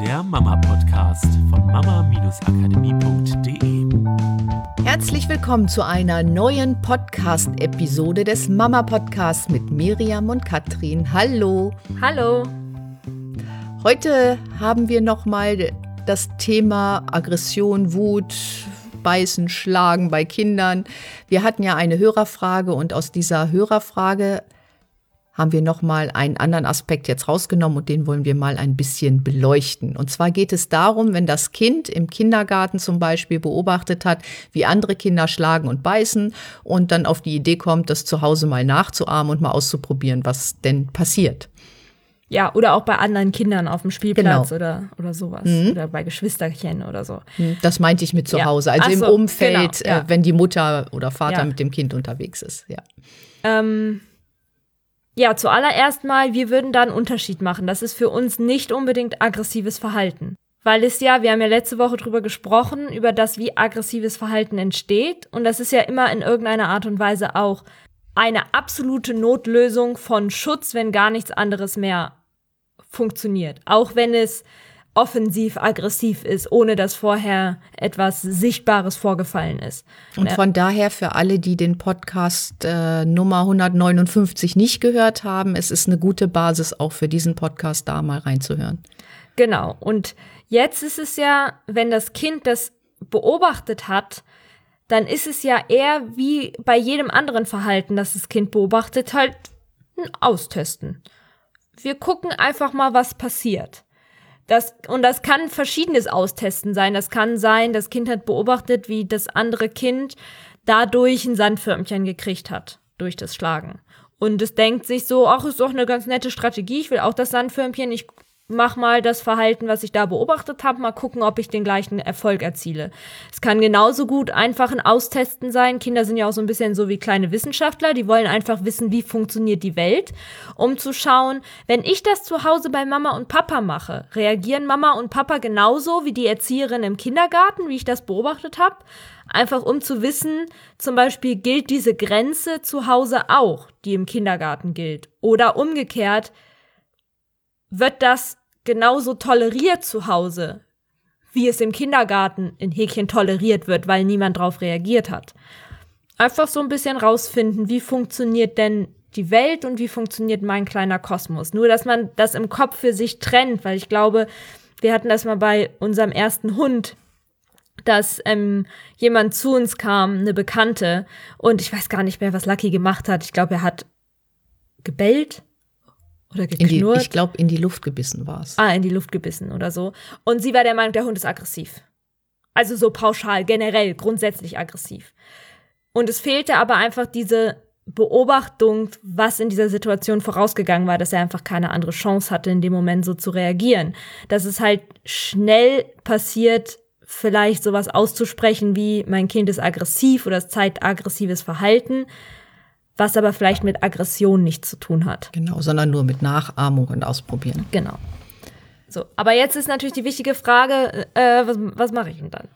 der Mama-Podcast von mama-akademie.de. Herzlich willkommen zu einer neuen Podcast-Episode des Mama-Podcasts mit Miriam und Katrin. Hallo. Hallo. Heute haben wir nochmal das Thema Aggression, Wut, Beißen, Schlagen bei Kindern. Wir hatten ja eine Hörerfrage und aus dieser Hörerfrage haben wir nochmal einen anderen Aspekt jetzt rausgenommen und den wollen wir mal ein bisschen beleuchten. Und zwar geht es darum, wenn das Kind im Kindergarten zum Beispiel beobachtet hat, wie andere Kinder schlagen und beißen und dann auf die Idee kommt, das zu Hause mal nachzuahmen und mal auszuprobieren, was denn passiert. Ja, oder auch bei anderen Kindern auf dem Spielplatz Genau. oder, oder sowas. Mhm. Oder bei Geschwisterchen oder so. Das meinte ich mit zu Ja. Hause, also Ach im so, Umfeld, genau, ja. äh, wenn die Mutter oder Vater Ja. mit dem Kind unterwegs ist. Ja. Ähm, ja, zuallererst mal, wir würden da einen Unterschied machen. Das ist für uns nicht unbedingt aggressives Verhalten. Weil es ja, wir haben ja letzte Woche drüber gesprochen, über das, wie aggressives Verhalten entsteht. Und das ist ja immer in irgendeiner Art und Weise auch eine absolute Notlösung von Schutz, wenn gar nichts anderes mehr funktioniert. Auch wenn es offensiv aggressiv ist, ohne dass vorher etwas Sichtbares vorgefallen ist. Und von daher für alle, die den Podcast äh, Nummer 159 nicht gehört haben, es ist eine gute Basis auch für diesen Podcast da mal reinzuhören. Genau. Und jetzt ist es ja, wenn das Kind das beobachtet hat, dann ist es ja eher wie bei jedem anderen Verhalten, das das Kind beobachtet, halt ein Austesten. Wir gucken einfach mal, was passiert. Das, und das kann verschiedenes Austesten sein. Das kann sein, das Kind hat beobachtet, wie das andere Kind dadurch ein Sandförmchen gekriegt hat, durch das Schlagen. Und es denkt sich so, ach, ist doch eine ganz nette Strategie, ich will auch das Sandförmchen, ich mach mal das Verhalten, was ich da beobachtet habe, mal gucken, ob ich den gleichen Erfolg erziele. Es kann genauso gut einfach ein Austesten sein. Kinder sind ja auch so ein bisschen so wie kleine Wissenschaftler, die wollen einfach wissen, wie funktioniert die Welt, um zu schauen, wenn ich das zu Hause bei Mama und Papa mache, reagieren Mama und Papa genauso wie die Erzieherin im Kindergarten, wie ich das beobachtet habe? Einfach um zu wissen, zum Beispiel gilt diese Grenze zu Hause auch, die im Kindergarten gilt. Oder umgekehrt, wird das genauso toleriert zu Hause, wie es im Kindergarten in Häkchen toleriert wird, weil niemand drauf reagiert hat. Einfach so ein bisschen rausfinden, wie funktioniert denn die Welt und wie funktioniert mein kleiner Kosmos. Nur, dass man das im Kopf für sich trennt, weil ich glaube, wir hatten das mal bei unserem ersten Hund, dass ähm, jemand zu uns kam, eine Bekannte, und ich weiß gar nicht mehr, was Lucky gemacht hat. Ich glaube, er hat gebellt oder In die, geknurrt. ich glaube, in die Luft gebissen war es. Ah, in die Luft gebissen oder so. Und sie war der Meinung, der Hund ist aggressiv. Also so pauschal, generell, grundsätzlich aggressiv. Und es fehlte aber einfach diese Beobachtung, was in dieser Situation vorausgegangen war, dass er einfach keine andere Chance hatte, in dem Moment so zu reagieren. Dass es halt schnell passiert, vielleicht sowas auszusprechen wie, mein Kind ist aggressiv oder es zeigt aggressives Verhalten, was aber vielleicht mit Aggression nichts zu tun hat. Genau, sondern nur mit Nachahmung und Ausprobieren. Genau. So, aber jetzt ist natürlich die wichtige Frage, äh, was, was mache ich denn dann?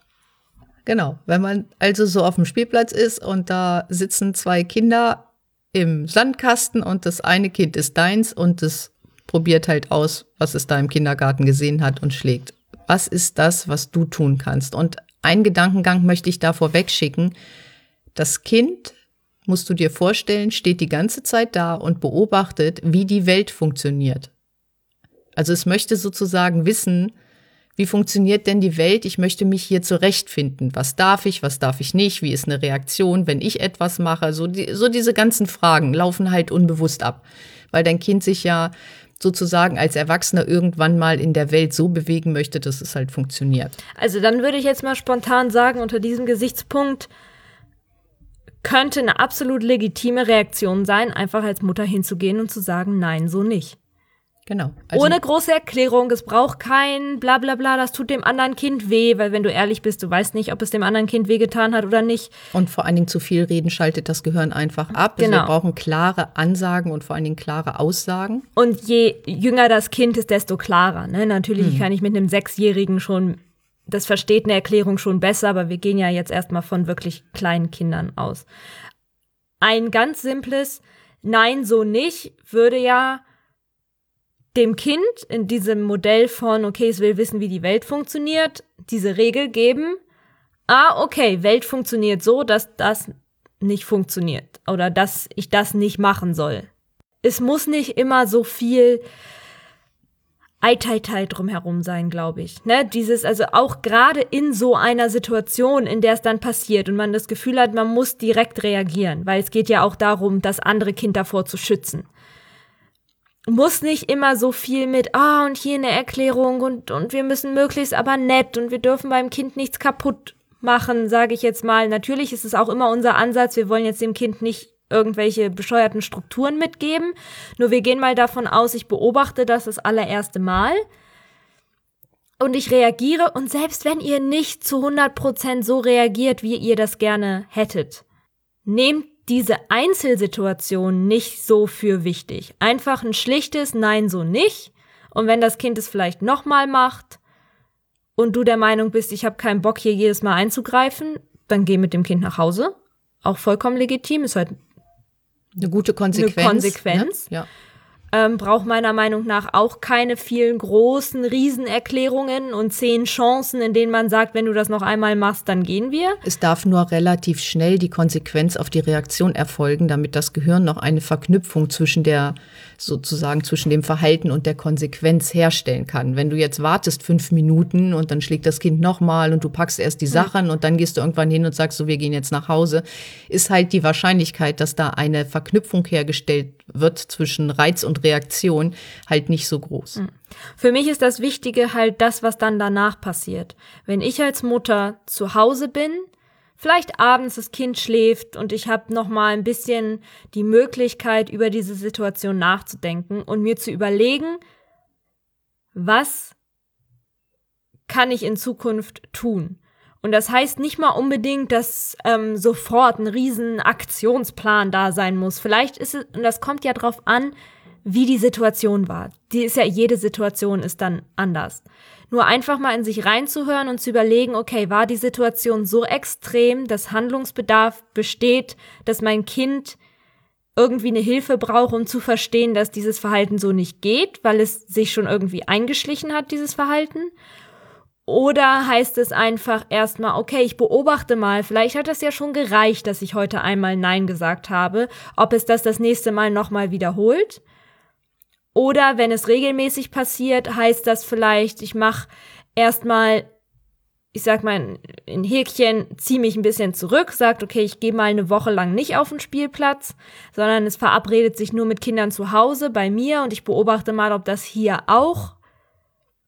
Genau, wenn man also so auf dem Spielplatz ist und da sitzen zwei Kinder im Sandkasten und das eine Kind ist deins und es probiert halt aus, was es da im Kindergarten gesehen hat und schlägt. Was ist das, was du tun kannst? Und einen Gedankengang möchte ich da vorweg schicken. Das Kind, musst du dir vorstellen, steht die ganze Zeit da und beobachtet, wie die Welt funktioniert. Also es möchte sozusagen wissen, wie funktioniert denn die Welt? Ich möchte mich hier zurechtfinden. Was darf ich, was darf ich nicht? Wie ist eine Reaktion, wenn ich etwas mache? So, die, so diese ganzen Fragen laufen halt unbewusst ab, weil dein Kind sich ja sozusagen als Erwachsener irgendwann mal in der Welt so bewegen möchte, dass es halt funktioniert. Also dann würde ich jetzt mal spontan sagen, unter diesem Gesichtspunkt könnte eine absolut legitime Reaktion sein, einfach als Mutter hinzugehen und zu sagen, nein, so nicht. Genau. Also, Ohne große Erklärung, es braucht kein bla bla bla, das tut dem anderen Kind weh, weil wenn du ehrlich bist, du weißt nicht, ob es dem anderen Kind wehgetan hat oder nicht. und vor allen Dingen zu viel reden schaltet das Gehirn einfach ab. Also Genau. wir brauchen klare Ansagen und vor allen Dingen klare Aussagen. Und je jünger das Kind ist, desto klarer. Ne? Natürlich kann ich mit einem Sechsjährigen schon, das versteht eine Erklärung schon besser, aber wir gehen ja jetzt erstmal von wirklich kleinen Kindern aus. Ein ganz simples Nein, so nicht würde ja dem Kind in diesem Modell von, okay, es will wissen, wie die Welt funktioniert, diese Regel geben. Ah, okay, Welt funktioniert so, dass das nicht funktioniert oder dass ich das nicht machen soll. Es muss nicht immer so viel Eiteitei drumherum sein, glaube ich. Ne? Dieses, also auch gerade in so einer Situation, in der es dann passiert und man das Gefühl hat, man muss direkt reagieren, weil es geht ja auch darum, das andere Kind davor zu schützen. Muss nicht immer so viel mit, ah, oh, und hier eine Erklärung und, und wir müssen möglichst aber nett und wir dürfen beim Kind nichts kaputt machen, sage ich jetzt mal. Natürlich ist es auch immer unser Ansatz, wir wollen jetzt dem Kind nicht irgendwelche bescheuerten Strukturen mitgeben. Nur wir gehen mal davon aus, ich beobachte das das allererste Mal und ich reagiere und selbst wenn ihr nicht zu 100% so reagiert, wie ihr das gerne hättet, nehmt diese Einzelsituation nicht so für wichtig. Einfach ein schlichtes Nein, so nicht. Und wenn das Kind es vielleicht nochmal macht und du der Meinung bist, ich habe keinen Bock hier jedes Mal einzugreifen, dann geh mit dem Kind nach Hause. Auch vollkommen legitim, ist halt eine gute Konsequenz. Eine Konsequenz. Ne? Ja. Ähm, braucht meiner Meinung nach auch keine vielen großen Riesenerklärungen und zehn Chancen, in denen man sagt, wenn du das noch einmal machst, dann gehen wir. Es darf nur relativ schnell die Konsequenz auf die Reaktion erfolgen, damit das Gehirn noch eine Verknüpfung zwischen der sozusagen zwischen dem Verhalten und der Konsequenz herstellen kann. Wenn du jetzt wartest fünf Minuten und dann schlägt das Kind nochmal und du packst erst die hm. Sachen mhm. und dann gehst du irgendwann hin und sagst so, wir gehen jetzt nach Hause, ist halt die Wahrscheinlichkeit, dass da eine Verknüpfung hergestellt wird zwischen Reiz und Reaktion halt nicht so groß. Hm. Für mich ist das Wichtige halt das, was dann danach passiert. Wenn ich als Mutter zu Hause bin, vielleicht abends das Kind schläft und ich habe noch mal ein bisschen die Möglichkeit über diese Situation nachzudenken und mir zu überlegen, was kann ich in Zukunft tun? Und das heißt nicht mal unbedingt, dass ähm, sofort ein riesen Aktionsplan da sein muss. Vielleicht ist es, und das kommt ja drauf an, wie die Situation war. Die ist ja, jede Situation ist dann anders. Nur einfach mal in sich reinzuhören und zu überlegen, okay, war die Situation so extrem, dass Handlungsbedarf besteht, dass mein Kind irgendwie eine Hilfe braucht, um zu verstehen, dass dieses Verhalten so nicht geht, weil es sich schon irgendwie eingeschlichen hat, dieses Verhalten? Oder heißt es einfach erstmal, okay, ich beobachte mal, vielleicht hat es ja schon gereicht, dass ich heute einmal Nein gesagt habe, ob es das das nächste Mal nochmal wiederholt? Oder wenn es regelmäßig passiert, heißt das vielleicht, ich mache erstmal, ich sag mal, ein Häkchen, ziehe mich ein bisschen zurück, sagt, okay, ich gehe mal eine Woche lang nicht auf den Spielplatz, sondern es verabredet sich nur mit Kindern zu Hause bei mir und ich beobachte mal, ob das hier auch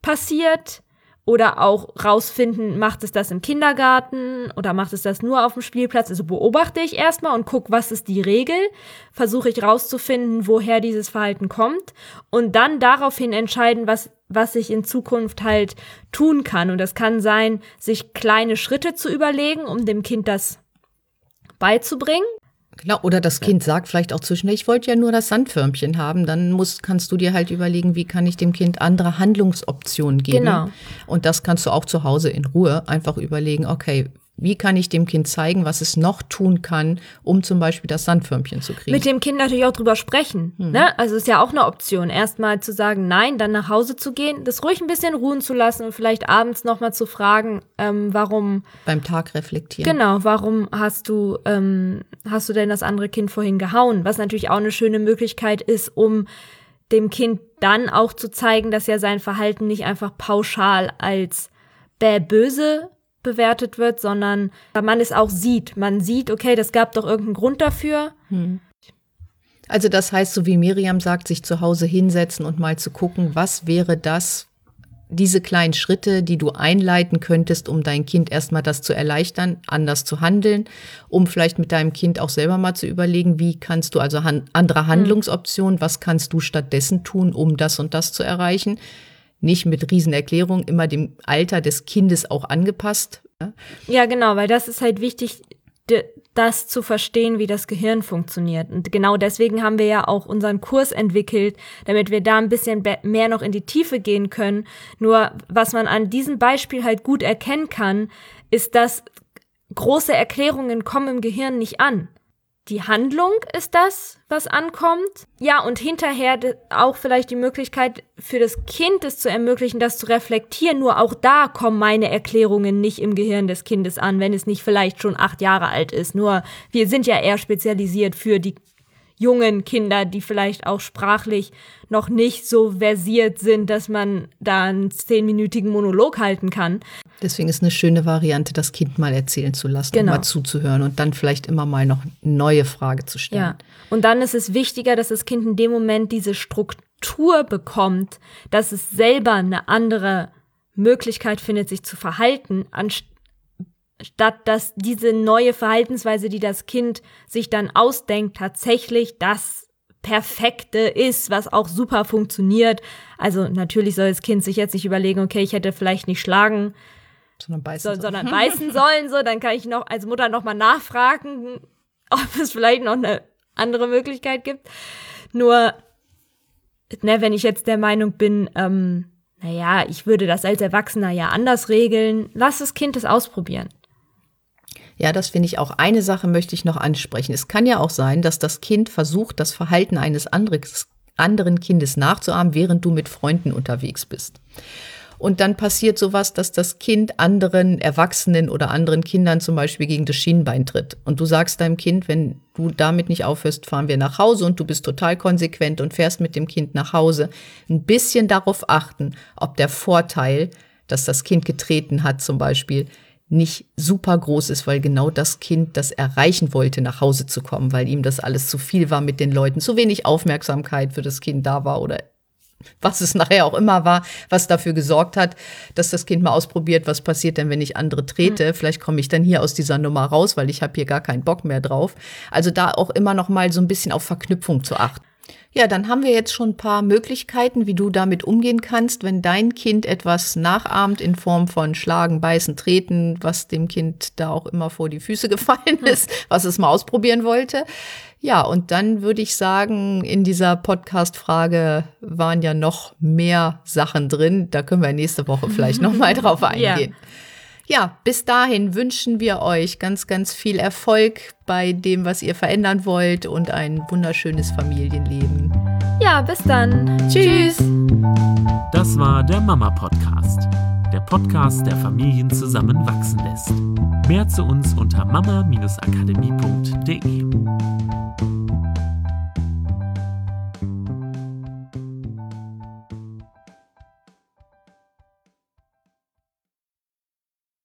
passiert. Oder auch rausfinden, macht es das im Kindergarten oder macht es das nur auf dem Spielplatz? Also beobachte ich erstmal und gucke, was ist die Regel, versuche ich rauszufinden, woher dieses Verhalten kommt und dann daraufhin entscheiden, was, was ich in Zukunft halt tun kann. Und das kann sein, sich kleine Schritte zu überlegen, um dem Kind das beizubringen. Genau, oder das Kind sagt vielleicht auch zwischendurch, ich wollte ja nur das Sandförmchen haben, dann musst, kannst du dir halt überlegen, wie kann ich dem Kind andere Handlungsoptionen geben. Genau. Und das kannst du auch zu Hause in Ruhe einfach überlegen, okay, wie kann ich dem Kind zeigen, was es noch tun kann, um zum Beispiel das Sandförmchen zu kriegen? Mit dem Kind natürlich auch drüber sprechen. Mhm. Ne? Also ist ja auch eine Option. Erstmal zu sagen, nein, dann nach Hause zu gehen, das ruhig ein bisschen ruhen zu lassen und vielleicht abends nochmal zu fragen, ähm, warum. Beim Tag reflektieren. Genau, warum hast du, ähm, hast du denn das andere Kind vorhin gehauen? Was natürlich auch eine schöne Möglichkeit ist, um dem Kind dann auch zu zeigen, dass ja sein Verhalten nicht einfach pauschal als bäh böse bewertet wird, sondern man es auch sieht. Man sieht, okay, das gab doch irgendeinen Grund dafür. Hm. Also das heißt, so wie Miriam sagt, sich zu Hause hinsetzen und mal zu gucken, was wäre das, diese kleinen Schritte, die du einleiten könntest, um dein Kind erstmal das zu erleichtern, anders zu handeln, um vielleicht mit deinem Kind auch selber mal zu überlegen, wie kannst du also han andere hm. Handlungsoptionen, was kannst du stattdessen tun, um das und das zu erreichen nicht mit Riesenerklärungen, immer dem Alter des Kindes auch angepasst. Ja, genau, weil das ist halt wichtig, das zu verstehen, wie das Gehirn funktioniert. Und genau deswegen haben wir ja auch unseren Kurs entwickelt, damit wir da ein bisschen mehr noch in die Tiefe gehen können. Nur was man an diesem Beispiel halt gut erkennen kann, ist, dass große Erklärungen kommen im Gehirn nicht an. Die Handlung ist das, was ankommt. Ja, und hinterher auch vielleicht die Möglichkeit für das Kind es zu ermöglichen, das zu reflektieren. Nur auch da kommen meine Erklärungen nicht im Gehirn des Kindes an, wenn es nicht vielleicht schon acht Jahre alt ist. Nur wir sind ja eher spezialisiert für die jungen Kinder, die vielleicht auch sprachlich noch nicht so versiert sind, dass man da einen zehnminütigen Monolog halten kann. Deswegen ist eine schöne Variante, das Kind mal erzählen zu lassen genau. mal zuzuhören und dann vielleicht immer mal noch eine neue Frage zu stellen. Ja. Und dann ist es wichtiger, dass das Kind in dem Moment diese Struktur bekommt, dass es selber eine andere Möglichkeit findet, sich zu verhalten, anstatt statt dass diese neue Verhaltensweise, die das Kind sich dann ausdenkt, tatsächlich das Perfekte ist, was auch super funktioniert. Also natürlich soll das Kind sich jetzt nicht überlegen, okay, ich hätte vielleicht nicht schlagen, sondern beißen, so, sondern beißen sollen. So, dann kann ich noch als Mutter noch mal nachfragen, ob es vielleicht noch eine andere Möglichkeit gibt. Nur, ne, wenn ich jetzt der Meinung bin, ähm, naja, ich würde das als Erwachsener ja anders regeln, lass das Kind es ausprobieren. Ja, das finde ich auch. Eine Sache möchte ich noch ansprechen. Es kann ja auch sein, dass das Kind versucht, das Verhalten eines anderen Kindes nachzuahmen, während du mit Freunden unterwegs bist. Und dann passiert sowas, dass das Kind anderen Erwachsenen oder anderen Kindern zum Beispiel gegen das Schienbein tritt. Und du sagst deinem Kind, wenn du damit nicht aufhörst, fahren wir nach Hause und du bist total konsequent und fährst mit dem Kind nach Hause. Ein bisschen darauf achten, ob der Vorteil, dass das Kind getreten hat zum Beispiel, nicht super groß ist, weil genau das Kind das erreichen wollte, nach Hause zu kommen, weil ihm das alles zu viel war mit den Leuten, zu wenig Aufmerksamkeit für das Kind da war oder was es nachher auch immer war, was dafür gesorgt hat, dass das Kind mal ausprobiert, was passiert denn, wenn ich andere trete. Mhm. Vielleicht komme ich dann hier aus dieser Nummer raus, weil ich habe hier gar keinen Bock mehr drauf. Also da auch immer noch mal so ein bisschen auf Verknüpfung zu achten. Ja, dann haben wir jetzt schon ein paar Möglichkeiten, wie du damit umgehen kannst, wenn dein Kind etwas nachahmt in Form von Schlagen, Beißen, Treten, was dem Kind da auch immer vor die Füße gefallen hm. ist, was es mal ausprobieren wollte. Ja, und dann würde ich sagen, in dieser Podcast-Frage waren ja noch mehr Sachen drin. Da können wir nächste Woche vielleicht noch mal drauf eingehen. Ja. Ja, bis dahin wünschen wir euch ganz, ganz viel Erfolg bei dem, was ihr verändern wollt und ein wunderschönes Familienleben. Ja, bis dann. Tschüss. Das war der Mama Podcast. Der Podcast, der Familien zusammenwachsen lässt. Mehr zu uns unter mama-akademie.de.